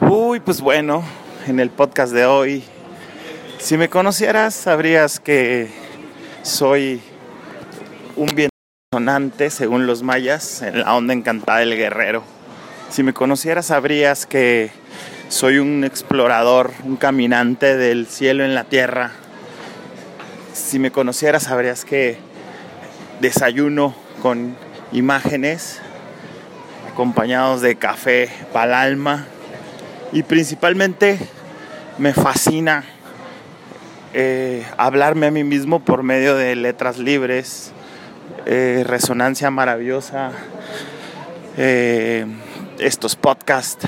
Uy, pues bueno, en el podcast de hoy, si me conocieras, sabrías que soy un bien sonante, según los mayas, en la onda encantada del guerrero. Si me conocieras, sabrías que soy un explorador, un caminante del cielo en la tierra. Si me conocieras, sabrías que desayuno con imágenes acompañados de café para alma y principalmente me fascina eh, hablarme a mí mismo por medio de letras libres, eh, resonancia maravillosa, eh, estos podcasts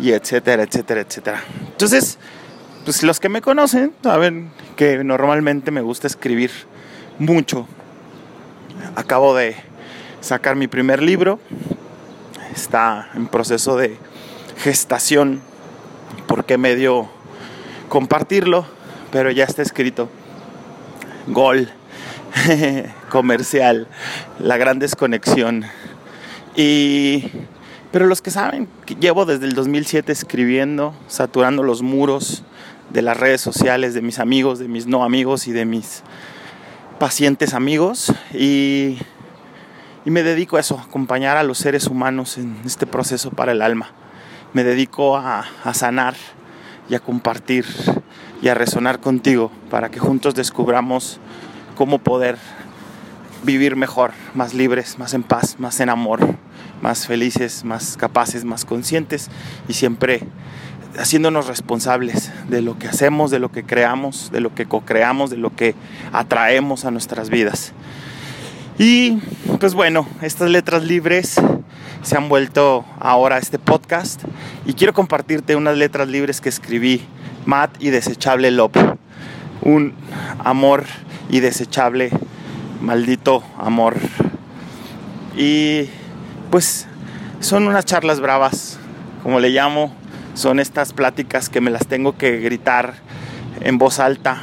y etcétera, etcétera, etcétera. Entonces, pues los que me conocen saben que normalmente me gusta escribir mucho. Acabo de sacar mi primer libro, está en proceso de gestación, por qué medio compartirlo, pero ya está escrito. Gol, comercial, la gran desconexión. Y, pero los que saben que llevo desde el 2007 escribiendo, saturando los muros de las redes sociales, de mis amigos, de mis no amigos y de mis pacientes amigos. Y, y me dedico a eso, acompañar a los seres humanos en este proceso para el alma me dedico a, sanar y a compartir y a resonar contigo para que juntos descubramos cómo poder vivir mejor, más libres, más en paz, más en amor, más felices, más capaces, más conscientes y siempre haciéndonos responsables de lo que hacemos, de lo que creamos, de lo que co-creamos, de lo que atraemos a nuestras vidas. Y pues bueno, estas letras libres se han vuelto ahora este podcast y quiero compartirte unas letras libres que escribí, Matt y Desechable Love. Un amor y desechable, maldito amor. Y pues son unas charlas bravas, como le llamo, son estas pláticas que me las tengo que gritar en voz alta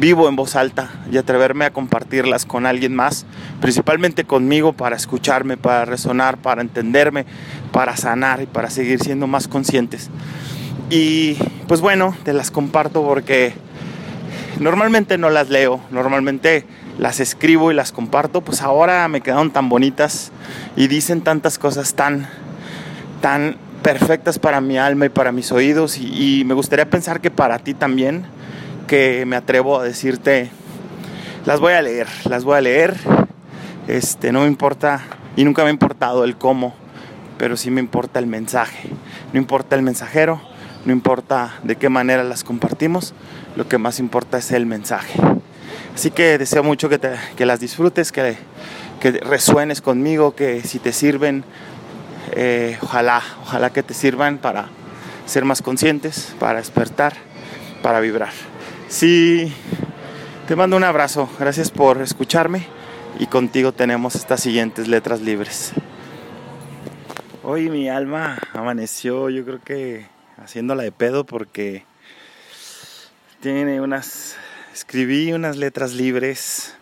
vivo en voz alta y atreverme a compartirlas con alguien más, principalmente conmigo para escucharme, para resonar, para entenderme, para sanar y para seguir siendo más conscientes. Y pues bueno, te las comparto porque normalmente no las leo, normalmente las escribo y las comparto, pues ahora me quedaron tan bonitas y dicen tantas cosas tan, tan perfectas para mi alma y para mis oídos y, y me gustaría pensar que para ti también que me atrevo a decirte, las voy a leer, las voy a leer. Este, no me importa y nunca me ha importado el cómo, pero sí me importa el mensaje. No importa el mensajero, no importa de qué manera las compartimos, lo que más importa es el mensaje. Así que deseo mucho que, que las disfrutes, que, que, resuenes conmigo, que si te sirven, eh, ojalá, ojalá que te sirvan para ser más conscientes, para despertar, para vibrar. Sí, te mando un abrazo. Gracias por escucharme y contigo tenemos estas siguientes letras libres. Hoy mi alma amaneció, yo creo que haciéndola de pedo porque tiene unas escribí unas letras libres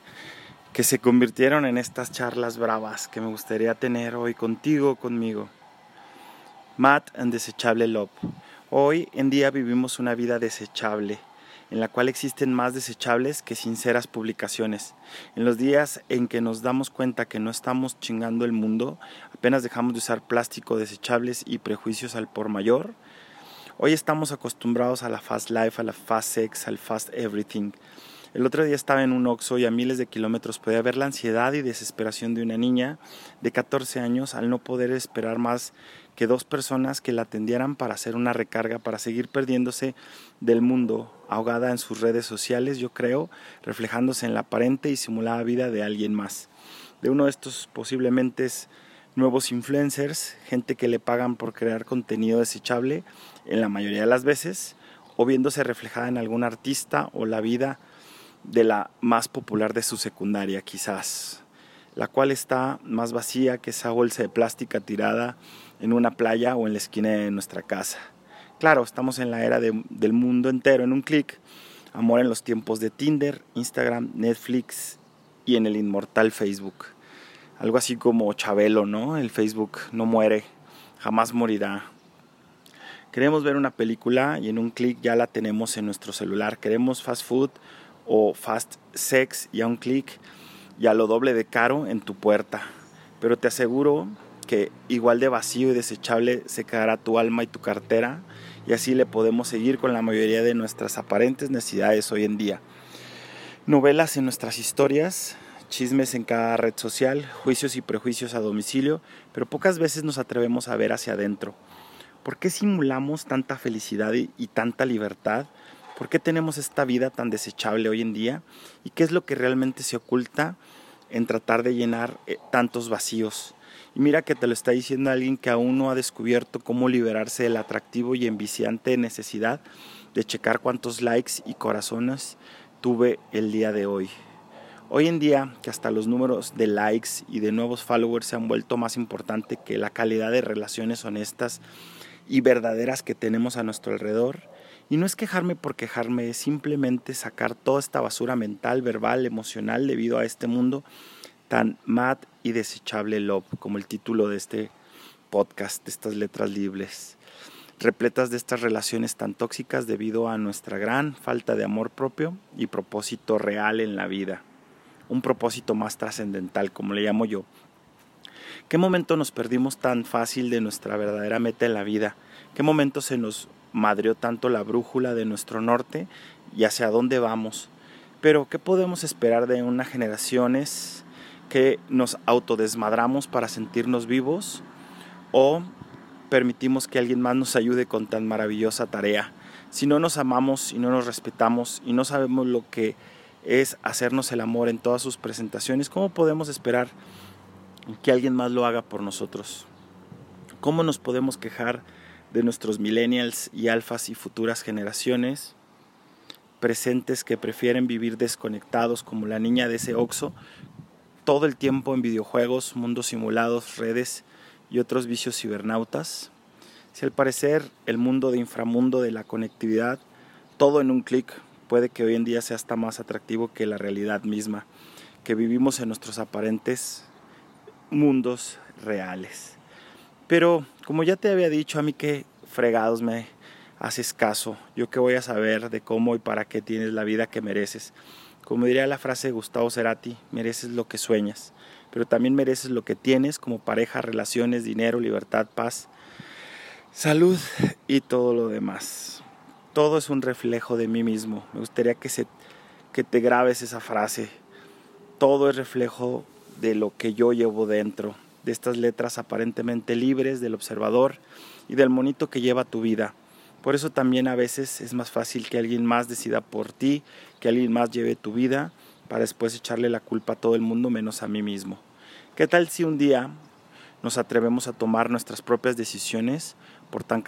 que se convirtieron en estas charlas bravas que me gustaría tener hoy contigo, conmigo. Matt and Desechable Love. Hoy en día vivimos una vida desechable en la cual existen más desechables que sinceras publicaciones. En los días en que nos damos cuenta que no estamos chingando el mundo, apenas dejamos de usar plástico, desechables y prejuicios al por mayor. Hoy estamos acostumbrados a la fast life, a la fast sex, al fast everything. El otro día estaba en un Oxxo y a miles de kilómetros podía ver la ansiedad y desesperación de una niña de 14 años al no poder esperar más que dos personas que la atendieran para hacer una recarga, para seguir perdiéndose del mundo, ahogada en sus redes sociales, yo creo, reflejándose en la aparente y simulada vida de alguien más. De uno de estos posiblemente nuevos influencers, gente que le pagan por crear contenido desechable en la mayoría de las veces, o viéndose reflejada en algún artista o la vida de la más popular de su secundaria, quizás, la cual está más vacía que esa bolsa de plástica tirada en una playa o en la esquina de nuestra casa. Claro, estamos en la era del mundo entero en un clic. Amor en los tiempos de Tinder, Instagram, Netflix y en el inmortal Facebook. Algo así como Chabelo, ¿no? El Facebook no muere, jamás morirá. Queremos ver una película y en un clic ya la tenemos en nuestro celular. Queremos fast food o fast sex y a un clic ya lo doble de caro en tu puerta. Pero te aseguro que igual de vacío y desechable se quedará tu alma y tu cartera y así le podemos seguir con la mayoría de nuestras aparentes necesidades hoy en día. Novelas en nuestras historias, chismes en cada red social, juicios y prejuicios a domicilio, pero pocas veces nos atrevemos a ver hacia adentro. ¿Por qué simulamos tanta felicidad y, y tanta libertad? ¿Por qué tenemos esta vida tan desechable hoy en día? ¿Y qué es lo que realmente se oculta en tratar de llenar eh, tantos vacíos? Mira que te lo está diciendo alguien que aún no ha descubierto cómo liberarse del atractivo y enviciante necesidad de checar cuántos likes y corazones tuve el día de hoy. Hoy en día, que hasta los números de likes y de nuevos followers se han vuelto más importante que la calidad de relaciones honestas y verdaderas que tenemos a nuestro alrededor. Y no es quejarme por quejarme, es simplemente sacar toda esta basura mental, verbal, emocional debido a este mundo tan mad y desechable love, como el título de este podcast, de estas letras libres, repletas de estas relaciones tan tóxicas debido a nuestra gran falta de amor propio y propósito real en la vida un propósito más trascendental, como le llamo yo. ¿Qué momento nos perdimos tan fácil de nuestra verdadera meta en la vida? ¿Qué momento se nos madrió tanto la brújula de nuestro norte y hacia dónde vamos? Pero, ¿qué podemos esperar de unas generaciones que nos autodesmadramos para sentirnos vivos? ¿O permitimos que alguien más nos ayude con tan maravillosa tarea? Si no nos amamos y no nos respetamos y no sabemos lo que es hacernos el amor en todas sus presentaciones, ¿cómo podemos esperar que alguien más lo haga por nosotros? ¿Cómo nos podemos quejar de nuestros millennials y alfas y futuras generaciones presentes que prefieren vivir desconectados como la niña de ese Oxo todo el tiempo en videojuegos, mundos simulados, redes y otros vicios cibernautas? Si al parecer el mundo de inframundo de la conectividad, todo en un clic, puede que hoy en día sea hasta más atractivo que la realidad misma, que vivimos en nuestros aparentes mundos reales. Pero como ya te había dicho, a mí que fregados me haces caso, yo que voy a saber de cómo y para qué tienes la vida que mereces. Como diría la frase de Gustavo Cerati, mereces lo que sueñas, pero también mereces lo que tienes como pareja, relaciones, dinero, libertad, paz, salud y todo lo demás todo es un reflejo de mí mismo. Me gustaría que, se, que te grabes esa frase. Todo es reflejo de lo que yo llevo dentro, de estas letras aparentemente libres del observador y del monito que lleva tu vida. Por eso también a veces es más fácil que alguien más decida por ti, que alguien más lleve tu vida, para después echarle la culpa a todo el mundo menos a mí mismo. ¿Qué tal si un día nos atrevemos a tomar nuestras propias decisiones por tan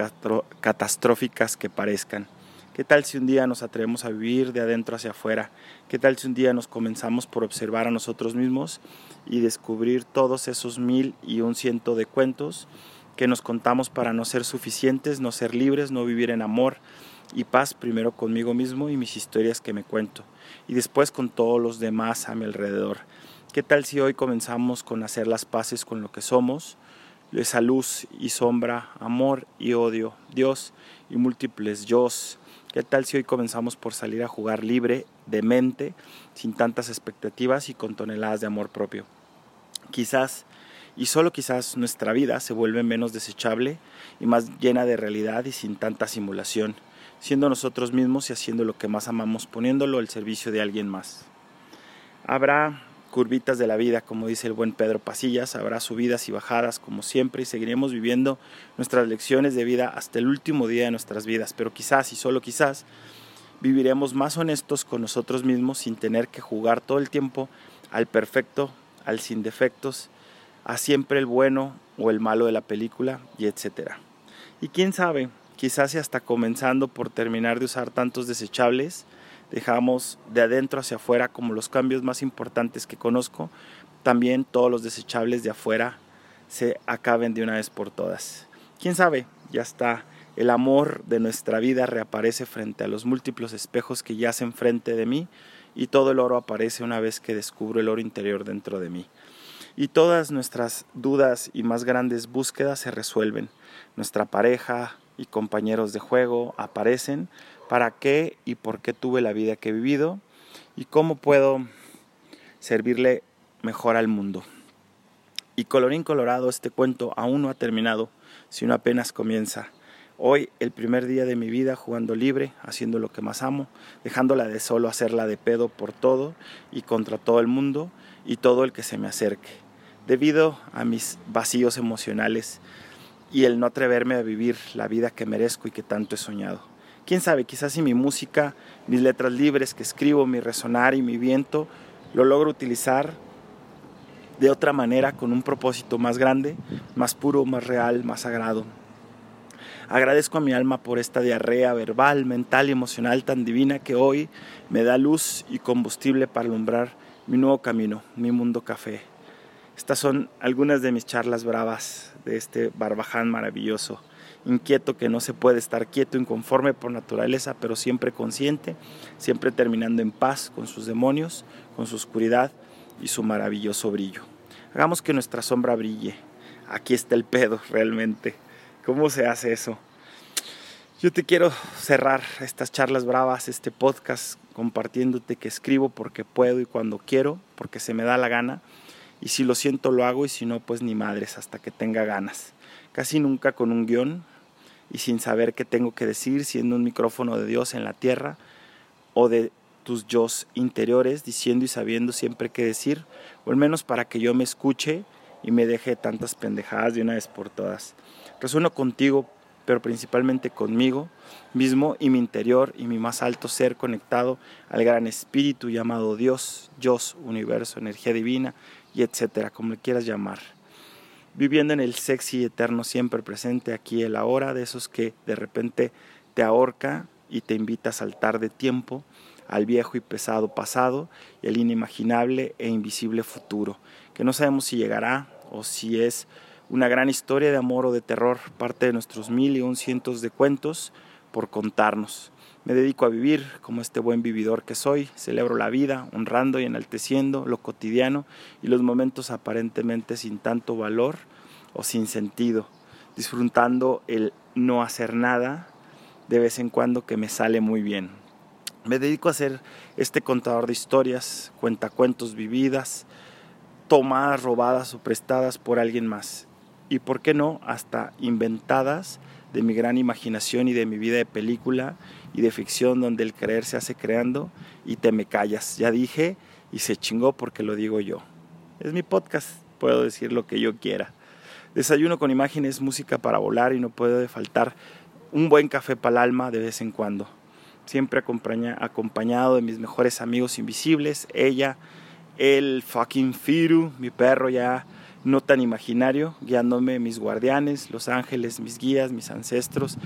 catastróficas que parezcan? ¿Qué tal si un día nos atrevemos a vivir de adentro hacia afuera? ¿Qué tal si un día nos comenzamos por observar a nosotros mismos y descubrir todos esos mil y un ciento de cuentos que nos contamos para no ser suficientes, no ser libres, no vivir en amor y paz primero conmigo mismo y mis historias que me cuento y después con todos los demás a mi alrededor? ¿Qué tal si hoy comenzamos con hacer las paces con lo que somos? Esa luz y sombra, amor y odio, Dios y múltiples yo ¿Qué tal si hoy comenzamos por salir a jugar libre, de mente, sin tantas expectativas y con toneladas de amor propio? Quizás, y solo quizás, nuestra vida se vuelve menos desechable y más llena de realidad y sin tanta simulación, siendo nosotros mismos y haciendo lo que más amamos, poniéndolo al servicio de alguien más. Habrá curvitas de la vida, como dice el buen Pedro Pasillas, habrá subidas y bajadas como siempre y seguiremos viviendo nuestras lecciones de vida hasta el último día de nuestras vidas, pero quizás y solo quizás viviremos más honestos con nosotros mismos sin tener que jugar todo el tiempo al perfecto, al sin defectos, a siempre el bueno o el malo de la película y etcétera. Y quién sabe, quizás y hasta comenzando por terminar de usar tantos desechables, dejamos de adentro hacia afuera como los cambios más importantes que conozco, también todos los desechables de afuera se acaben de una vez por todas. ¿Quién sabe? Ya está. El amor de nuestra vida reaparece frente a los múltiples espejos que yacen frente de mí y todo el oro aparece una vez que descubro el oro interior dentro de mí. Y todas nuestras dudas y más grandes búsquedas se resuelven. Nuestra pareja y compañeros de juego aparecen, para qué y por qué tuve la vida que he vivido y cómo puedo servirle mejor al mundo. Y colorín colorado, este cuento aún no ha terminado, sino apenas comienza. Hoy, el primer día de mi vida jugando libre, haciendo lo que más amo, dejándola de solo hacerla de pedo por todo y contra todo el mundo y todo el que se me acerque. Debido a mis vacíos emocionales y el no atreverme a vivir la vida que merezco y que tanto he soñado. Quién sabe, quizás si mi música, mis letras libres que escribo, mi resonar y mi viento, lo logro utilizar de otra manera, con un propósito más grande, más puro, más real, más sagrado. Agradezco a mi alma por esta diarrea verbal, mental y emocional tan divina que hoy me da luz y combustible para alumbrar mi nuevo camino, mi mundo café. Estas son algunas de mis charlas bravas de este barbaján maravilloso, inquieto que no se puede estar quieto, inconforme por naturaleza, pero siempre consciente, siempre terminando en paz con sus demonios, con su oscuridad y su maravilloso brillo. Hagamos que nuestra sombra brille. Aquí está el pedo realmente. ¿Cómo se hace eso? Yo te quiero cerrar estas charlas bravas, este podcast, compartiéndote que escribo porque puedo y cuando quiero, porque se me da la gana. Y si lo siento lo hago y si no, pues ni madres, hasta que tenga ganas. Casi nunca con un guion y sin saber qué tengo que decir, siendo un micrófono de Dios en la tierra o de tus yo interiores, diciendo y sabiendo siempre qué decir, o al menos para que yo me escuche y me deje tantas pendejadas de una vez por todas. Resueno contigo, pero principalmente conmigo mismo y mi interior y mi más alto ser conectado al gran espíritu llamado Dios, Dios, universo, energía divina y etcétera, como le quieras llamar. Viviendo en el sexy eterno siempre presente aquí el ahora, de esos que de repente te ahorca y te invita a saltar de tiempo al viejo y pesado pasado y al inimaginable e invisible futuro, que no sabemos si llegará o si es una gran historia de amor o de terror, parte de nuestros mil y un cientos de cuentos por contarnos. Me dedico a vivir como este buen vividor que soy, celebro la vida, honrando y enalteciendo lo cotidiano y los momentos aparentemente sin tanto valor o sin sentido, disfrutando el no hacer nada de vez en cuando que me sale muy bien. Me dedico a ser este contador de historias, cuentacuentos vividas, tomadas, robadas o prestadas por alguien más. Y por qué no, hasta inventadas de mi gran imaginación y de mi vida de película y de ficción donde el creer se hace creando y te me callas. Ya dije y se chingó porque lo digo yo. Es mi podcast, puedo decir lo que yo quiera. Desayuno con imágenes, música para volar y no puede faltar un buen café para el alma de vez en cuando siempre acompañado de mis mejores amigos invisibles, ella, el fucking Firu, mi perro ya no tan imaginario, guiándome mis guardianes, los ángeles, mis guías, mis ancestros,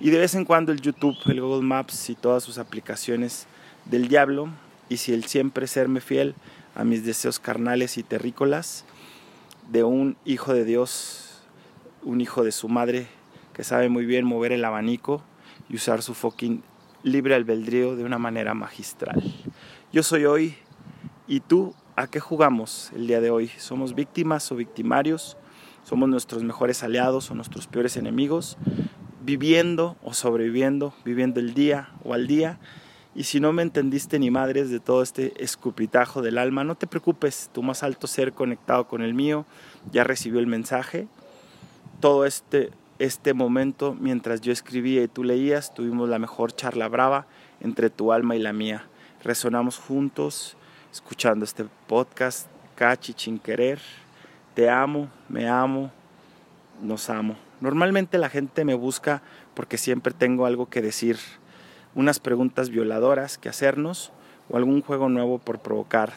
y de vez en cuando el YouTube, el Google Maps y todas sus aplicaciones del diablo, y si el siempre serme fiel a mis deseos carnales y terrícolas, de un hijo de Dios, un hijo de su madre que sabe muy bien mover el abanico y usar su fucking libre albedrío de una manera magistral. Yo soy hoy y tú, ¿a qué jugamos el día de hoy? ¿Somos víctimas o victimarios? ¿Somos nuestros mejores aliados o nuestros peores enemigos? Viviendo o sobreviviendo, viviendo el día o al día. Y si no me entendiste ni madres de todo este escupitajo del alma, no te preocupes, tu más alto ser conectado con el mío ya recibió el mensaje. Todo este este momento mientras yo escribía y tú leías, tuvimos la mejor charla brava entre tu alma y la mía. Resonamos juntos escuchando este podcast, Cachi sin querer. Te amo, me amo, nos amo. Normalmente la gente me busca porque siempre tengo algo que decir, unas preguntas violadoras que hacernos o algún juego nuevo por provocar.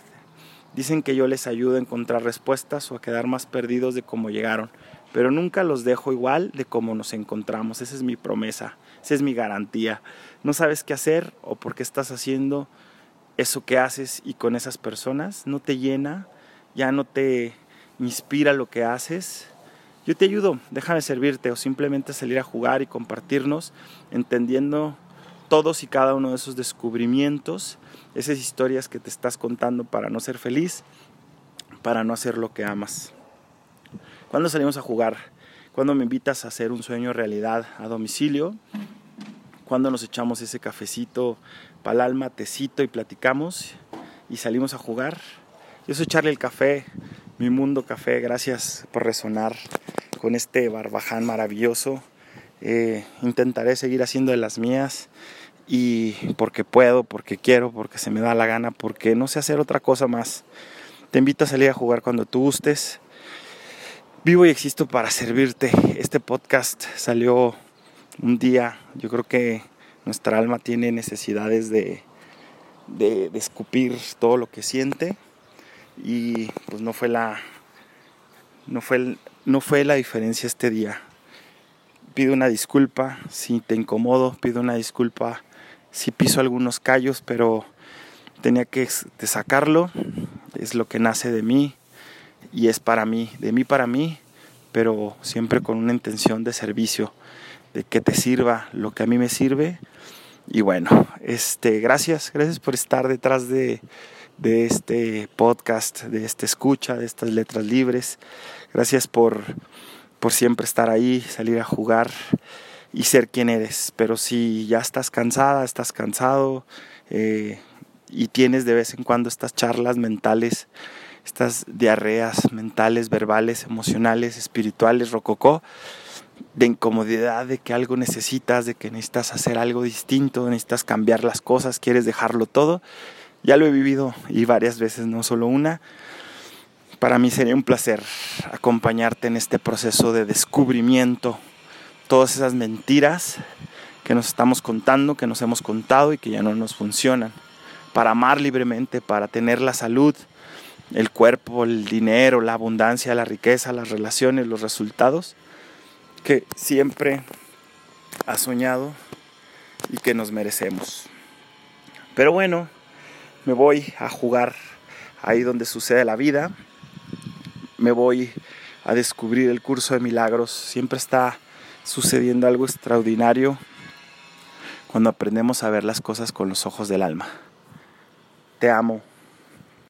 Dicen que yo les ayudo a encontrar respuestas o a quedar más perdidos de cómo llegaron pero nunca los dejo igual de cómo nos encontramos. Esa es mi promesa, esa es mi garantía. No sabes qué hacer o por qué estás haciendo eso que haces y con esas personas, no te llena, ya no te inspira lo que haces. Yo te ayudo, déjame servirte o simplemente salir a jugar y compartirnos, entendiendo todos y cada uno de esos descubrimientos, esas historias que te estás contando para no ser feliz, para no hacer lo que amas. ¿Cuándo salimos a jugar? cuando me invitas a hacer un sueño realidad a domicilio, cuando nos echamos ese cafecito para el alma, tecito y platicamos y salimos a jugar. Yo soy Charlie el Café, mi mundo café, gracias por resonar con este barbaján maravilloso. Eh, intentaré seguir haciendo de las mías y porque puedo, porque quiero, porque se me da la gana, porque no sé hacer otra cosa más. Te invito a salir a jugar cuando tú gustes. Vivo y existo para servirte. Este podcast salió un día. Yo creo que nuestra alma tiene necesidades de, de, escupir todo lo que siente. Y pues no fue la. No fue, no fue la diferencia este día. Pido una disculpa si te incomodo, pido una disculpa si piso algunos callos, pero tenía que sacarlo. Es lo que nace de mí y es para mí, de mí para mí, pero siempre con una intención de servicio, de que te sirva lo que a mí me sirve. Y bueno, este, gracias, gracias por estar detrás de, de este podcast, de esta escucha, de estas letras libres. Gracias por, por siempre estar ahí, salir a jugar y ser quien eres. Pero si ya estás cansada, estás cansado eh, y tienes de vez en cuando estas charlas mentales estas diarreas mentales, verbales, emocionales, espirituales, rococó, de incomodidad, de que algo necesitas, de que necesitas hacer algo distinto, necesitas cambiar las cosas, quieres dejarlo todo. Ya lo he vivido y varias veces, no solo una. Para mí sería un placer acompañarte en este proceso de descubrimiento, todas esas mentiras que nos estamos contando, que nos hemos contado y que ya no nos funcionan, para amar libremente, para tener la salud, el cuerpo, el dinero, la abundancia, la riqueza, las relaciones, los resultados que siempre ha soñado y que nos merecemos. Pero bueno, me voy a jugar ahí donde sucede la vida, me voy a descubrir el curso de milagros, siempre está sucediendo algo extraordinario cuando aprendemos a ver las cosas con los ojos del alma. Te amo.